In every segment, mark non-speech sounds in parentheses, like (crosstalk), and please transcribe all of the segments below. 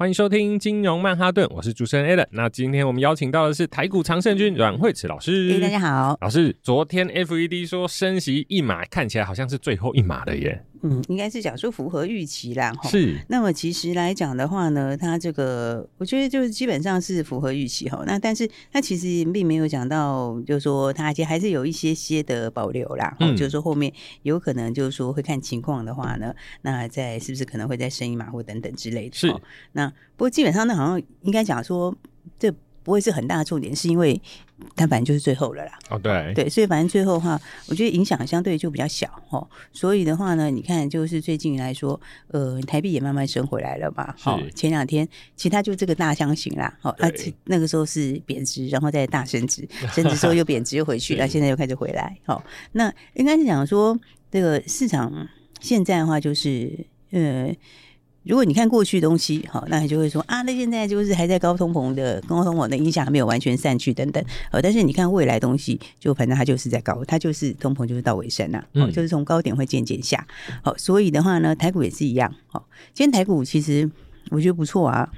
欢迎收听金融曼哈顿，我是主持人 Alan。那今天我们邀请到的是台股常胜军阮慧慈老师。哎，大家好，老师。昨天 FED 说升息一码，看起来好像是最后一码了耶。嗯，应该是讲说符合预期啦。是。那么其实来讲的话呢，它这个我觉得就是基本上是符合预期哈。那但是它其实并没有讲到，就是说它其实还是有一些些的保留啦。嗯。就是说后面有可能就是说会看情况的话呢，那再是不是可能会再升一码或等等之类的。是。那不过基本上那好像应该讲说这。不会是很大的重点，是因为它反正就是最后了啦。哦，对对，所以反正最后的话，我觉得影响相对就比较小哦。所以的话呢，你看，就是最近来说，呃，台币也慢慢升回来了嘛。好，前两天其他就这个大箱型啦。好，(laughs) 那那个时候是贬值，然后再大升值，升值之后又贬值又回去，那现在又开始回来。好，那应该是讲说，这个市场现在的话，就是呃。如果你看过去的东西，好，那你就会说啊，那现在就是还在高通膨的高通膨的影响还没有完全散去等等，呃，但是你看未来东西，就反正它就是在高，它就是通膨就是到尾声了，哦，就是从高点会渐渐下，好，所以的话呢，台股也是一样，好，今天台股其实我觉得不错啊，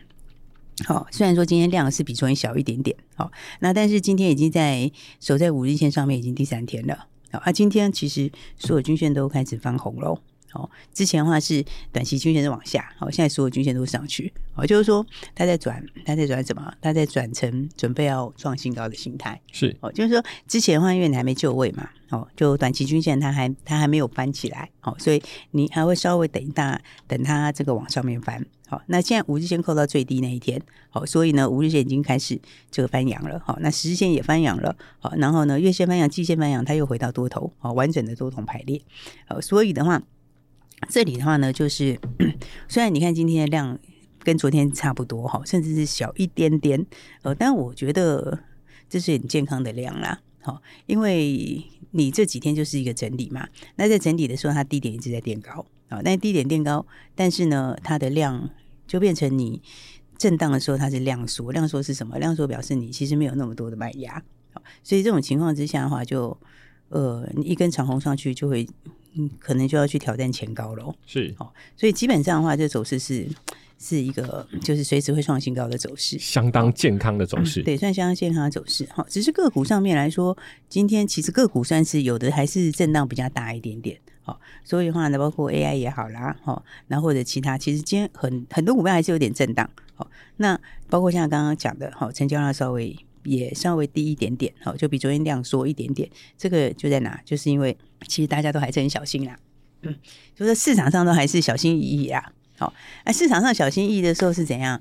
好，虽然说今天量是比昨天小一点点，好，那但是今天已经在守在五日线上面已经第三天了，好，啊，今天其实所有均线都开始翻红喽。哦，之前的话是短期均线是往下，好，现在所有均线都上去，哦，就是说它在转，它在转什么？它在转成准备要创新高的形态，是哦，就是说之前的话因为你还没就位嘛，哦，就短期均线它还它还没有翻起来，哦，所以你还会稍微等一大，等它这个往上面翻，好，那现在五日线扣到最低那一天，好，所以呢五日线已经开始这个翻阳了，好，那十日线也翻阳了，好，然后呢月线翻阳，季线翻阳，它又回到多头，好，完整的多头排列，好，所以的话。这里的话呢，就是 (coughs) 虽然你看今天的量跟昨天差不多哈，甚至是小一点点，呃，但我觉得这是很健康的量啦，好，因为你这几天就是一个整理嘛，那在整理的时候，它低点一直在垫高啊，那低点垫高，但是呢，它的量就变成你震荡的时候，它是量缩，量缩是什么？量缩表示你其实没有那么多的卖压，所以这种情况之下的话，就呃，你一根长红上去就会。嗯，可能就要去挑战前高喽。是，哦，所以基本上的话，这走势是 (tsk) 是一个就是随时会创新高的走势，相当健康的走势，嗯，对，算相当健康的走势。哈，只是个股上面来说，今天其实个股算是有的还是震荡比较大一点点。好，所以的话呢，包括 AI 也好啦，哈，那或者其他，其实今天很很多股票还是有点震荡。好，那包括像刚刚讲的，好，成交量稍微。也稍微低一点点，好，就比昨天量缩一点点。这个就在哪？就是因为其实大家都还是很小心啦，嗯，就是市场上都还是小心翼翼啦。好，那市场上小心翼翼的时候是怎样？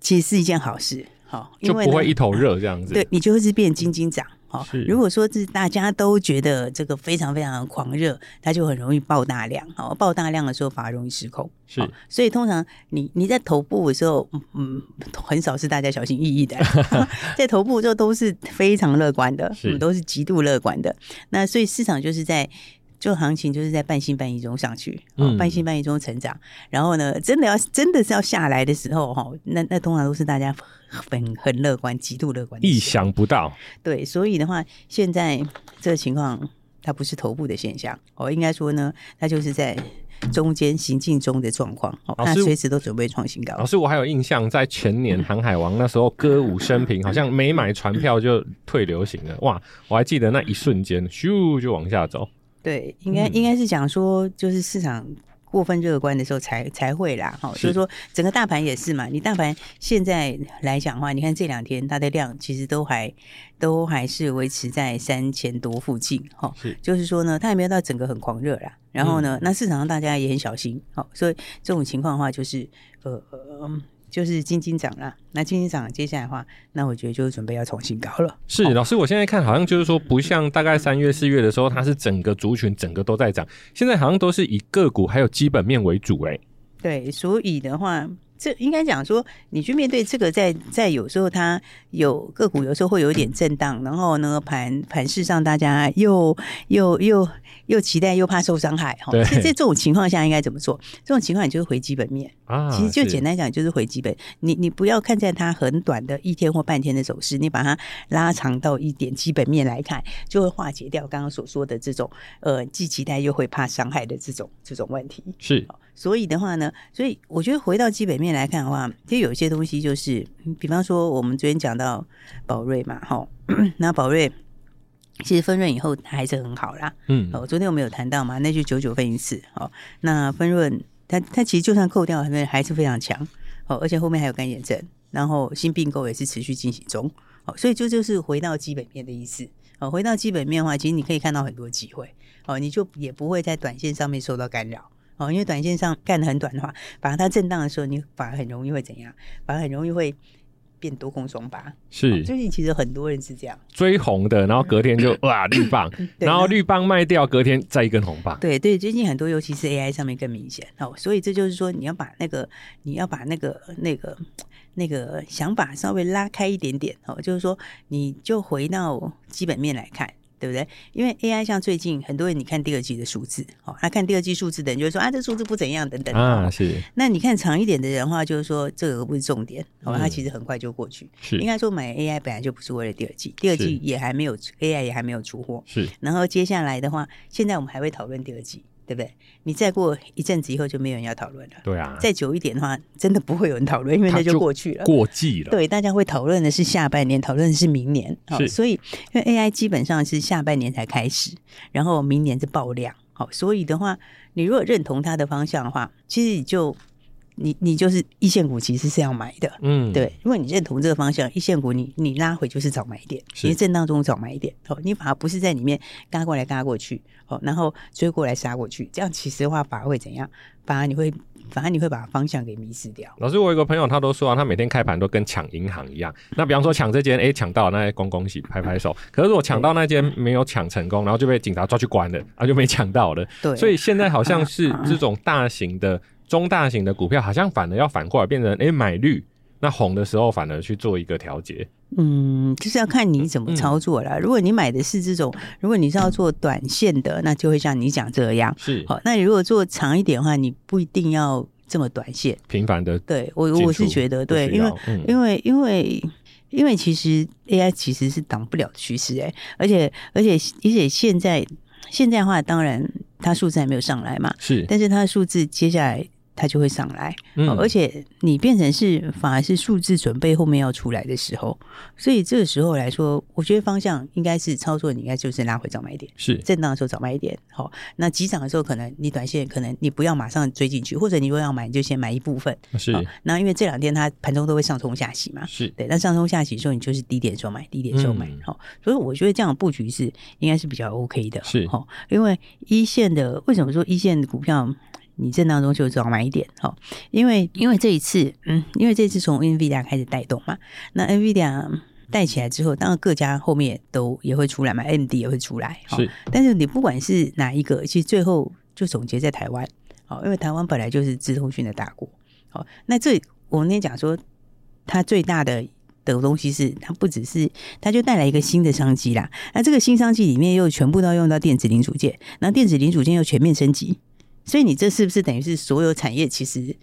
其实是一件好事，好，就不会一头热这样子。对，你就会是变金金涨。好，如果说是大家都觉得这个非常非常的狂热，它就很容易爆大量。好，爆大量的时候反而容易失控。是，所以通常你你在头部的时候，嗯，很少是大家小心翼翼的，(laughs) 在头部就都是非常乐观的，是都是极度乐观的。那所以市场就是在。就行情就是在半信半疑中上去，嗯，半信半疑中成长。然后呢，真的要真的是要下来的时候，哈，那那通常都是大家很很乐观、极度乐观，意想不到。对，所以的话，现在这个情况它不是头部的现象，哦，应该说呢，它就是在中间行进中的状况。哦，那随时都准备创新高。老师，我还有印象，在前年航海王那时候歌舞升平，好像没买船票就退流行了。哇，我还记得那一瞬间，咻就往下走。对，应该应该是讲说，就是市场过分乐观的时候才才会啦，哈，所以说整个大盘也是嘛。你大盘现在来讲的话，你看这两天它的量其实都还都还是维持在三千多附近，哈，就是说呢，它也没有到整个很狂热啦。然后呢，那市场上大家也很小心，好，所以这种情况的话，就是呃。就是金金涨了，那金金涨，接下来的话，那我觉得就是准备要重新高了。是老师，我现在看好像就是说，不像大概三月四月的时候，它是整个族群整个都在涨，现在好像都是以个股还有基本面为主，哎。对，所以的话，这应该讲说，你去面对这个在，在在有时候它有个股，有时候会有点震荡，然后呢，盘盘势上大家又又又又期待，又怕受伤害哈。在这种情况下，应该怎么做？这种情况你就是回基本面啊。其实就简单讲，就是回基本。你你不要看在它很短的一天或半天的走势，你把它拉长到一点基本面来看，就会化解掉刚刚所说的这种呃既期待又会怕伤害的这种这种问题。是。所以的话呢，所以我觉得回到基本面来看的话，其实有一些东西就是，比方说我们昨天讲到宝瑞嘛，哈，(clears throat) 那宝瑞其实分润以后还是很好啦，嗯，哦，昨天我们有谈到嘛，那就九九分一次，哦，那分润它它其实就算扣掉，还是还是非常强，哦，而且后面还有干眼症，然后新并购也是持续进行中，哦，所以这就是回到基本面的意思，哦，回到基本面的话，其实你可以看到很多机会，哦，你就也不会在短线上面受到干扰。哦，因为短线上干的很短的话，反而它震荡的时候，你反而很容易会怎样？反而很容易会变多空双巴。是，最近其实很多人是这样追红的，然后隔天就哇绿棒，然后绿棒卖掉，隔天再一根红棒。对对，最近很多，尤其是 AI 上面更明显哦。所以这就是说，你要把那个你要把那个那个那个想法稍微拉开一点点哦，就是说，你就回到基本面来看。对不对？因为 AI 像最近很多人，你看第二季的数字，哦，他看第二季数字的人就会说啊，这数字不怎样，等等啊，是。那你看长一点的人话，就是说这个不是重点，哦，它其实很快就过去。是，应该说买 AI 本来就不是为了第二季，第二季也还没有 AI 也还没有出货，是。然后接下来的话，现在我们还会讨论第二季。对不对？你再过一阵子以后就没有人要讨论了。对啊，再久一点的话，真的不会有人讨论，因为那就过去了，过季了。对，大家会讨论的是下半年，讨论的是明年。好，所以因为 AI 基本上是下半年才开始，然后明年是爆量。好，所以的话，你如果认同它的方向的话，其实你就。你你就是一线股，其实是要买的，嗯，对。如果你认同这个方向，一线股你你拉回就是找买点，其实震荡中找买点。哦，你反而不是在里面嘎过来嘎过去，哦，然后追过来杀过去，这样其实的话反而会怎样？反而你会反而你会把方向给迷失掉。老师，我有个朋友，他都说啊，他每天开盘都跟抢银行一样。那比方说抢这间，哎，抢到了，那恭恭喜，拍拍手。可是我抢到那间没有抢成功，然后就被警察抓去关了，啊，就没抢到了。对，所以现在好像 (laughs) 是这种大型的。中大型的股票好像反而要反过来变成，哎、欸，买绿，那红的时候反而去做一个调节。嗯，就是要看你怎么操作了。嗯、如果你买的是这种，如果你是要做短线的，那就会像你讲这样。是，好，那你如果做长一点的话，你不一定要这么短线，频繁的。对我，我是觉得对，因为、嗯、因为因为因为其实 AI 其实是挡不了趋势，哎，而且而且而且现在现在的话，当然它数字还没有上来嘛，是，但是它的数字接下来。它就会上来，嗯，而且你变成是反而是数字准备后面要出来的时候，所以这个时候来说，我觉得方向应该是操作，你应该就是拉回早买点，是震荡的时候早买一点。好，那急涨的时候，可能你短线可能你不要马上追进去，或者你如果要买，你就先买一部分。是，那因为这两天它盘中都会上冲下洗嘛，是对，那上冲下洗的时候，你就是低点时候买，低点时候买。好，所以我觉得这样的布局是应该是比较 OK 的。是，好，因为一线的为什么说一线的股票？你震荡中就找买一点，好，因为因为这一次，嗯，因为这次从 NVIDIA 开始带动嘛，那 NVIDIA 带起来之后，当然各家后面都也会出来嘛，AMD 也会出来，是。但是你不管是哪一个，其实最后就总结在台湾，好，因为台湾本来就是资通讯的大国，好，那这我们那天讲说，它最大的的东西是它不只是，它就带来一个新的商机啦，那这个新商机里面又全部都要用到电子零组件，然后电子零组件又全面升级。所以你这是不是等于是所有产业其实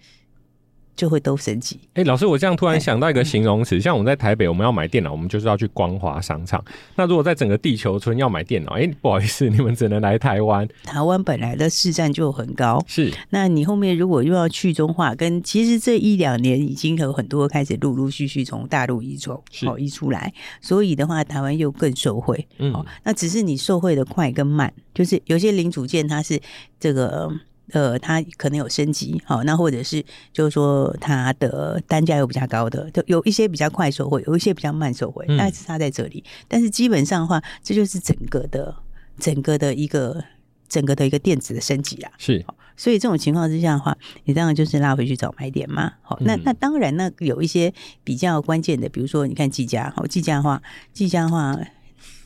就会都升级？哎，老师，我这样突然想到一个形容词，像我们在台北，我们要买电脑，我们就是要去光华商场。那如果在整个地球村要买电脑，哎，不好意思，你们只能来台湾。台湾本来的市占就很高，是。那你后面如果又要去中化，跟其实这一两年已经有很多开始陆陆续续从大陆移走，好移出来，所以的话，台湾又更受惠。嗯，那只是你受惠的快跟慢，就是有些零组件它是这个。呃，它可能有升级，好，那或者是就是说它的单价又比较高的，就有一些比较快收回，有一些比较慢收回，大概是差在这里。但是基本上的话，这就是整个的整个的一个整个的一个电子的升级啦。是，所以这种情况之下的话，你当然就是拉回去找买点嘛。好，那那当然，那有一些比较关键的，比如说你看技嘉，好，技嘉的话，技嘉的话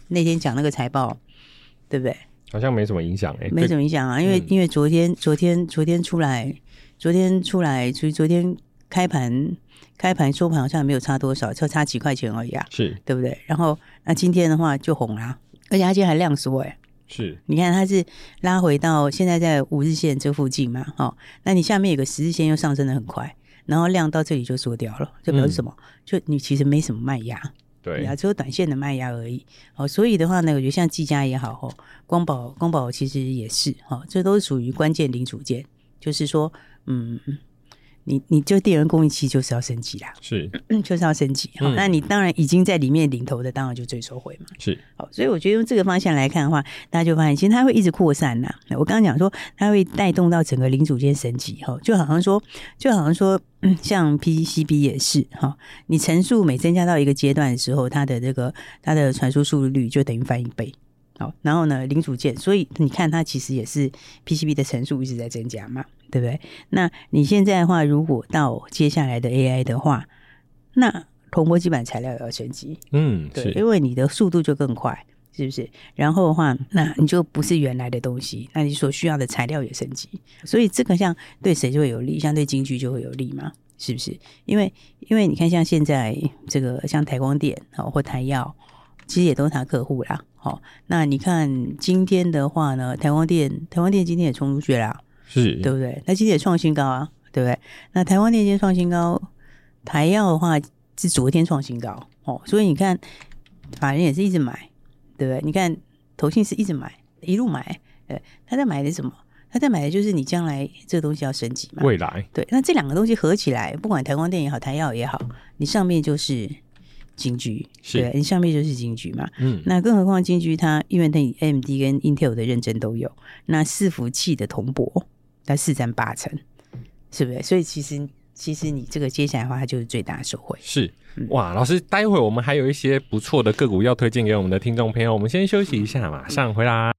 那天讲那个财报，对不对？好像没什么影响哎，没什么影响啊，因为因为昨天昨天昨天出来，昨天出来，所以昨天开盘开盘收盘好像没有差多少，就差几块钱而已啊，是对不对？然后那今天的话就红啦，而且它今天还量缩哎。是，你看它是拉回到现在在五日线这附近嘛？哦，那你下面有个十日线又上升的很快，然后量到这里就缩掉了，就表示什么？嗯、就你其实没什么卖压，对呀，只有短线的卖压而已。哦，所以的话呢，我觉得像技嘉也好，哦，光宝光宝其实也是，哦，这都是属于关键零组件，就是说，嗯。你你就电源供应器就是要升级啦，是，就是要升级。好、嗯，那你当然已经在里面领头的，当然就最受惠嘛。是，好，所以我觉得用这个方向来看的话，大家就发现其实它会一直扩散呐。我刚刚讲说，它会带动到整个零组件升级，哈，就好像说，就好像说，像 PCB 也是哈，你层数每增加到一个阶段的时候，它的这个它的传输速率就等于翻一倍。好，然后呢，零组件，所以你看它其实也是 PCB 的层数一直在增加嘛，对不对？那你现在的话，如果到接下来的 AI 的话，那铜箔基板材料也要升级，嗯，对，因为你的速度就更快，是不是？然后的话，那你就不是原来的东西，那你所需要的材料也升级，所以这个像对谁就会有利，像对京剧就会有利嘛，是不是？因为因为你看，像现在这个像台光电哦或台药。其实也都是他客户啦，好，那你看今天的话呢，台光电，台光电今天也冲出去啦，是对不对？那今天也创新高啊，对不对？那台湾电今天创新高，台药的话是昨天创新高，哦，所以你看法人也是一直买，对不对？你看投信是一直买，一路买，对，他在买的什么？他在买的就是你将来这个东西要升级嘛，未来对，那这两个东西合起来，不管台光电也好，台药也好，你上面就是。金居是对，你上面就是金居嘛，嗯，那更何况金居它因为它 AMD 跟 Intel 的认证都有，那伺服器的铜箔它四占八成，是不是？所以其实其实你这个接下来的话，它就是最大的收获。是哇，老师，待会我们还有一些不错的个股要推荐给我们的听众朋友，我们先休息一下，马上回来。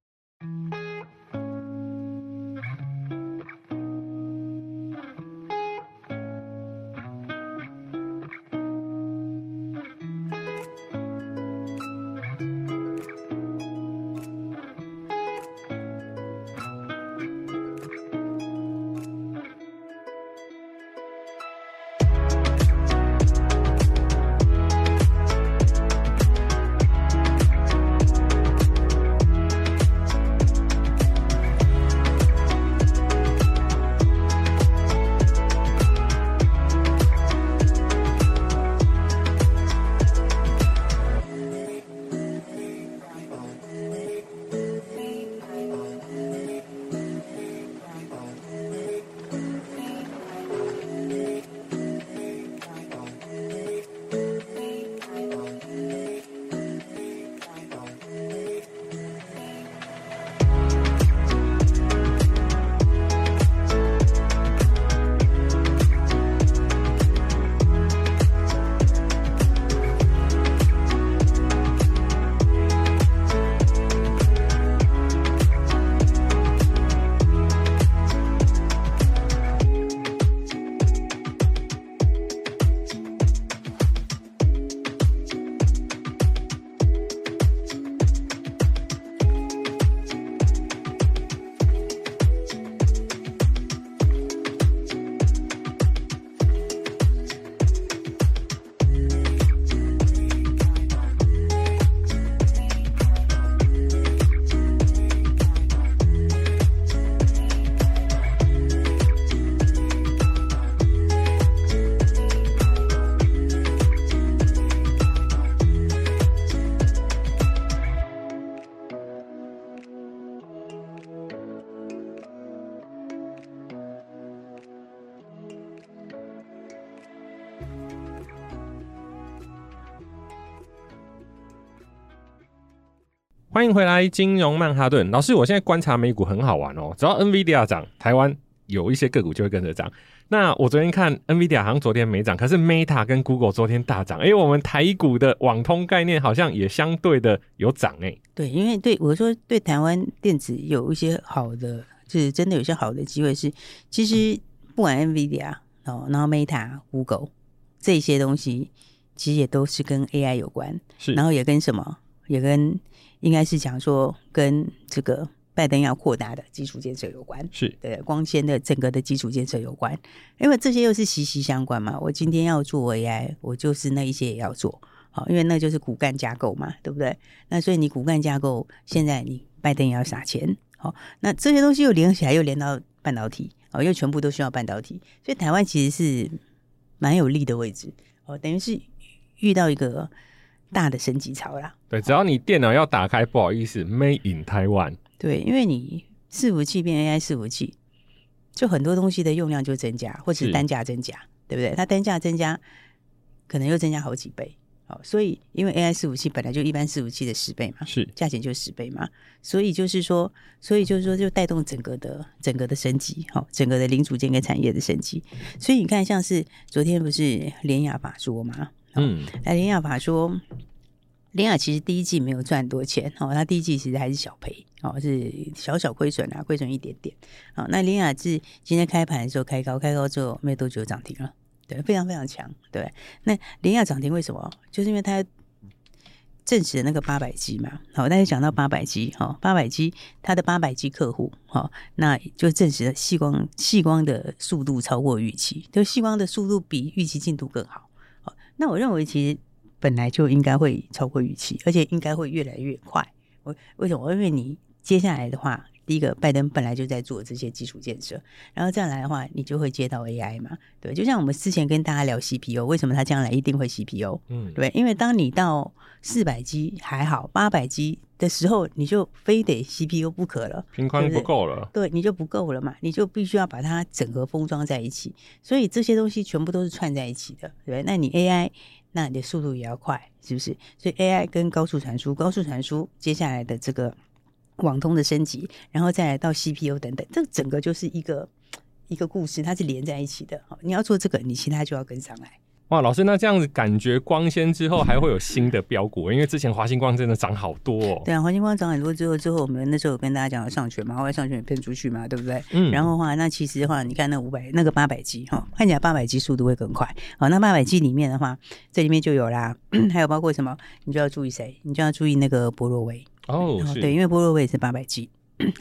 欢迎回来，金融曼哈顿老师。我现在观察美股很好玩哦，只要 NVIDIA 涨，台湾有一些个股就会跟着涨。那我昨天看 NVIDIA 好像昨天没涨，可是 Meta 跟 Google 昨天大涨。哎，我们台股的网通概念好像也相对的有涨哎。对，因为对我说对台湾电子有一些好的，就是真的有些好的机会是，其实不管 NVIDIA 哦，然后 Meta、Google 这些东西，其实也都是跟 AI 有关，是，然后也跟什么，也跟。应该是讲说跟这个拜登要扩大的基础建设有关，是对光纤的整个的基础建设有关，因为这些又是息息相关嘛。我今天要做 AI，我就是那一些也要做，好，因为那就是骨干架构嘛，对不对？那所以你骨干架构现在你拜登也要撒钱，好，那这些东西又连起来，又连到半导体，哦，又全部都需要半导体，所以台湾其实是蛮有利的位置，哦，等于是遇到一个。大的升级潮啦，对，只要你电脑要打开，不好意思，Made in Taiwan。对，因为你伺服器变 AI 伺服器，就很多东西的用量就增加，或者是单价增加，对不对？它单价增加，可能又增加好几倍。好，所以因为 AI 伺服器本来就一般伺服器的十倍嘛，是价钱就十倍嘛，所以就是说，所以就是说，就带动整个的整个的升级，好，整个的零组件跟产业的升级。所以你看，像是昨天不是联雅法说嘛？嗯，那林亚法说，林亚其实第一季没有赚多钱哦，他第一季其实还是小赔哦，是小小亏损啊，亏损一点点。好，那林亚是今天开盘的时候开高，开高之后没有多久涨停了，对，非常非常强。对，那林亚涨停为什么？就是因为它证实了那个八百 G 嘛。好，大家讲到八百 G 哈，八百 G 它的八百 G 客户哈，那就证实了细光细光的速度超过预期，就细光的速度比预期进度更好。那我认为其实本来就应该会超过预期，而且应该会越来越快。我为什么？因为你接下来的话，第一个拜登本来就在做这些基础建设，然后再来的话，你就会接到 AI 嘛。对，就像我们之前跟大家聊 CPU，为什么它将来一定会 CPU？嗯，对，因为当你到四百 G 还好，八百 G 的时候，你就非得 CPU 不可了，频宽不够了，对，你就不够了嘛，你就必须要把它整合封装在一起，所以这些东西全部都是串在一起的，对，那你 AI，那你的速度也要快，是不是？所以 AI 跟高速传输，高速传输接下来的这个网通的升级，然后再来到 CPU 等等，这整个就是一个一个故事，它是连在一起的。好，你要做这个，你其他就要跟上来。哇，老师，那这样子感觉光纤之后还会有新的标股？因为之前华星光真的涨好多哦。对啊，华星光涨很多之后，之后我们那时候有跟大家讲要上权嘛，后来上权也喷出去嘛，对不对？嗯。然后的话，那其实的话，你看那五百那个八百 G 哈，看起来八百 G 速度会更快。好，那八百 G 里面的话，这里面就有啦，(clears throat) 还有包括什么？你就要注意谁？你就要注意那个博若威哦。对，因为波洛威也是八百 G。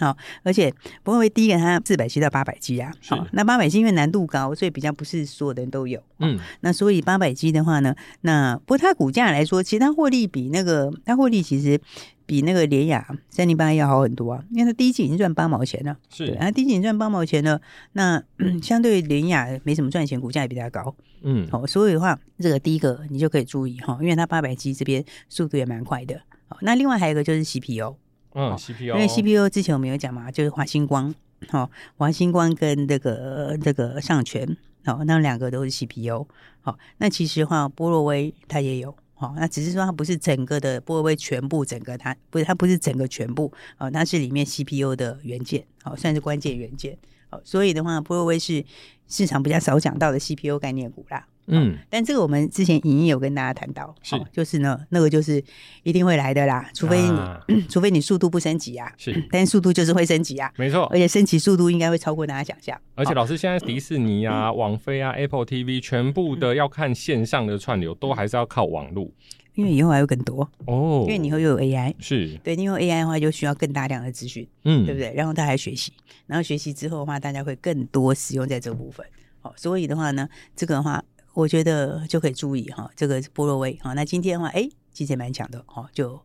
好，而且不会第一个它四百 G 到八百 G 啊，好，那八百 G 因为难度高，所以比较不是所有的人都有，嗯，那所以八百 G 的话呢，那不过它股价来说，其实它获利比那个它获利其实比那个联雅三零八要好很多啊，因为它第一季已经赚八毛钱了，是，它第一季已经赚八毛钱了，那 (clears throat) 相对联雅没什么赚钱，股价也比它高，嗯，好，所以的话，这个第一个你就可以注意哈，因为它八百 G 这边速度也蛮快的，好，那另外还有一个就是 CPU。嗯，CPU，因为 CPU 之前我们有讲嘛，就是华星光，好，华星光跟这个这个上诠，好，那两个都是 CPU，好，那其实话波若威它也有，好，那只是说它不是整个的波若威全部整个它不是它不是整个全部，哦，它是里面 CPU 的元件，好，算是关键元件，好，所以的话波若威是市场比较少讲到的 CPU 概念股啦。嗯，但这个我们之前影音有跟大家谈到，是、哦、就是呢，那个就是一定会来的啦，除非你、啊、(clears throat) 除非你速度不升级啊，是，(clears throat) 但速度就是会升级啊，没错，而且升级速度应该会超过大家想象。而且老师现在迪士尼啊、网飞啊、Apple TV 全部的要看线上的串流，都还是要靠网络，因为以后还有更多哦，因为你以后又有 AI，是。对，因为 AI 的话就需要更大量的资讯，嗯，对不对？然后大家学习，然后学习之后的话，大家会更多使用在这个部分，好，所以的话呢，这个的话。我觉得就可以注意哈，这个波若威哈，那今天的话，哎，其实蛮强的哈，就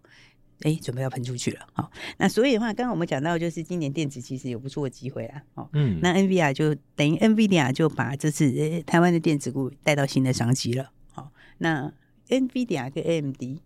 哎准备要喷出去了哈。那所以的话，刚刚我们讲到，就是今年电子其实有不错的机会啦。哦，嗯，那 NVIDIA 就等于 NVIDIA 就把这次台湾的电子股带到新的商机了。好，那 NVIDIA 跟 AMD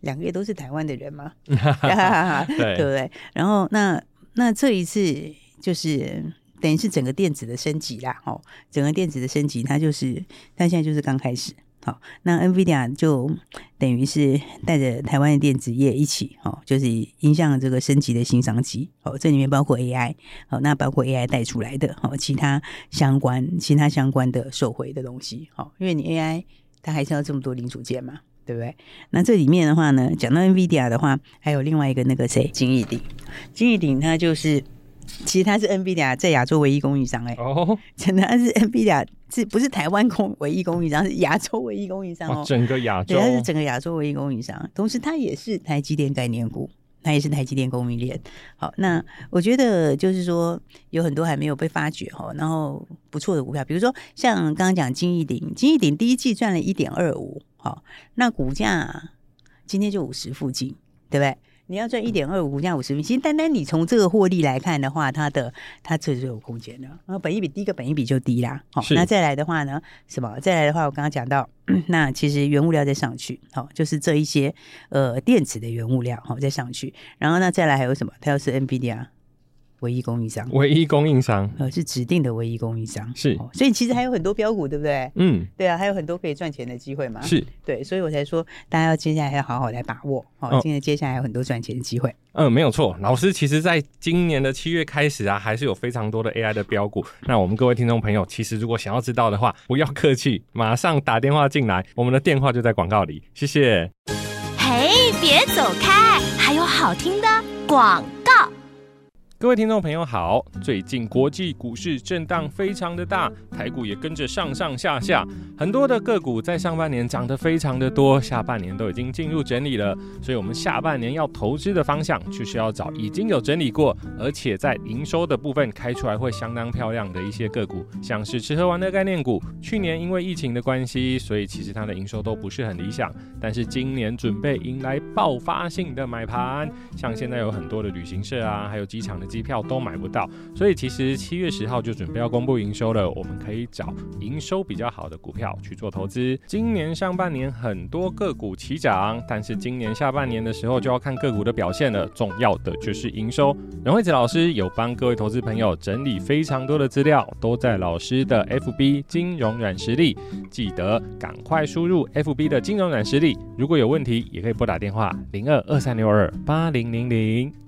两个也都是台湾的人嘛，(laughs) 对对不对？然后那那这一次就是。等于是整个电子的升级啦，哦，整个电子的升级，它就是它现在就是刚开始，好，那 NVIDIA 就等于是带着台湾的电子业一起，哦，就是迎向这个升级的新商机，哦，这里面包括 AI，好，那包括 AI 带出来的，哦，其他相关其他相关的受惠的东西，好，因为你 AI 它还是要这么多零组件嘛，对不对？那这里面的话呢，讲到 NVIDIA 的话，还有另外一个那个谁，金益鼎，金益鼎它就是。其实它是 NVIDIA 在亚洲唯一供应商哎、欸，哦，真的，它是 NVIDIA 是不是台湾供唯一供应商？是亚洲唯一供应商哦，整个亚洲，对，它是整个亚洲唯一供应商。同时，它也是台积电概念股它也是台积电供应链。好，那我觉得就是说有很多还没有被发掘哈，然后不错的股票，比如说像刚刚讲金逸鼎，金逸鼎第一季赚了一点二五，好，那股价今天就五十附近，对不对？你要赚一点二五，股价五十元，其实单单你从这个获利来看的话，它的它这是有空间的。然后本益比第一个本益比就低啦，好，那再来的话呢，什么？再来的话，我刚刚讲到，(clears throat) 那其实原物料再上去，好，就是这一些呃电子的原物料，好，再上去，然后呢，再来还有什么？它又是 NVIDIA。唯一供应商，唯一供应商，呃，是指定的唯一供应商，是，哦，所以其实还有很多标股，对不对？嗯，对啊，还有很多可以赚钱的机会嘛，是。对，所以我才说大家要接下来要好好来把握，好，哦，今天接下来有很多赚钱的机会。嗯，没有错，老师，其实在今年的七月开始啊，还是有非常多的 AI 的标股。那我们各位听众朋友，其实如果想要知道的话，不要客气，马上打电话进来，我们的电话就在广告里，谢谢。嘿，别走开，还有好听的广告。各位听众朋友好，最近国际股市震荡非常的大，台股也跟着上上下下，很多的个股在上半年涨得非常的多，下半年都已经进入整理了，所以我们下半年要投资的方向就是要找已经有整理过，而且在营收的部分开出来会相当漂亮的一些个股，像是吃喝玩乐概念股，去年因为疫情的关系，所以其实它的营收都不是很理想，但是今年准备迎来爆发性的买盘，像现在有很多的旅行社啊，还有机场的。机票都买不到，所以其实七月十号就准备要公布营收了。我们可以找营收比较好的股票去做投资。今年上半年很多个股齐涨，但是今年下半年的时候就要看个股的表现了。重要的就是营收。任惠子老师有帮各位投资朋友整理非常多的资料，都在老师的 FB 金融软实力，记得赶快输入 FB 的金融软实力。如果有问题，也可以拨打电话零二二三六二八零零零。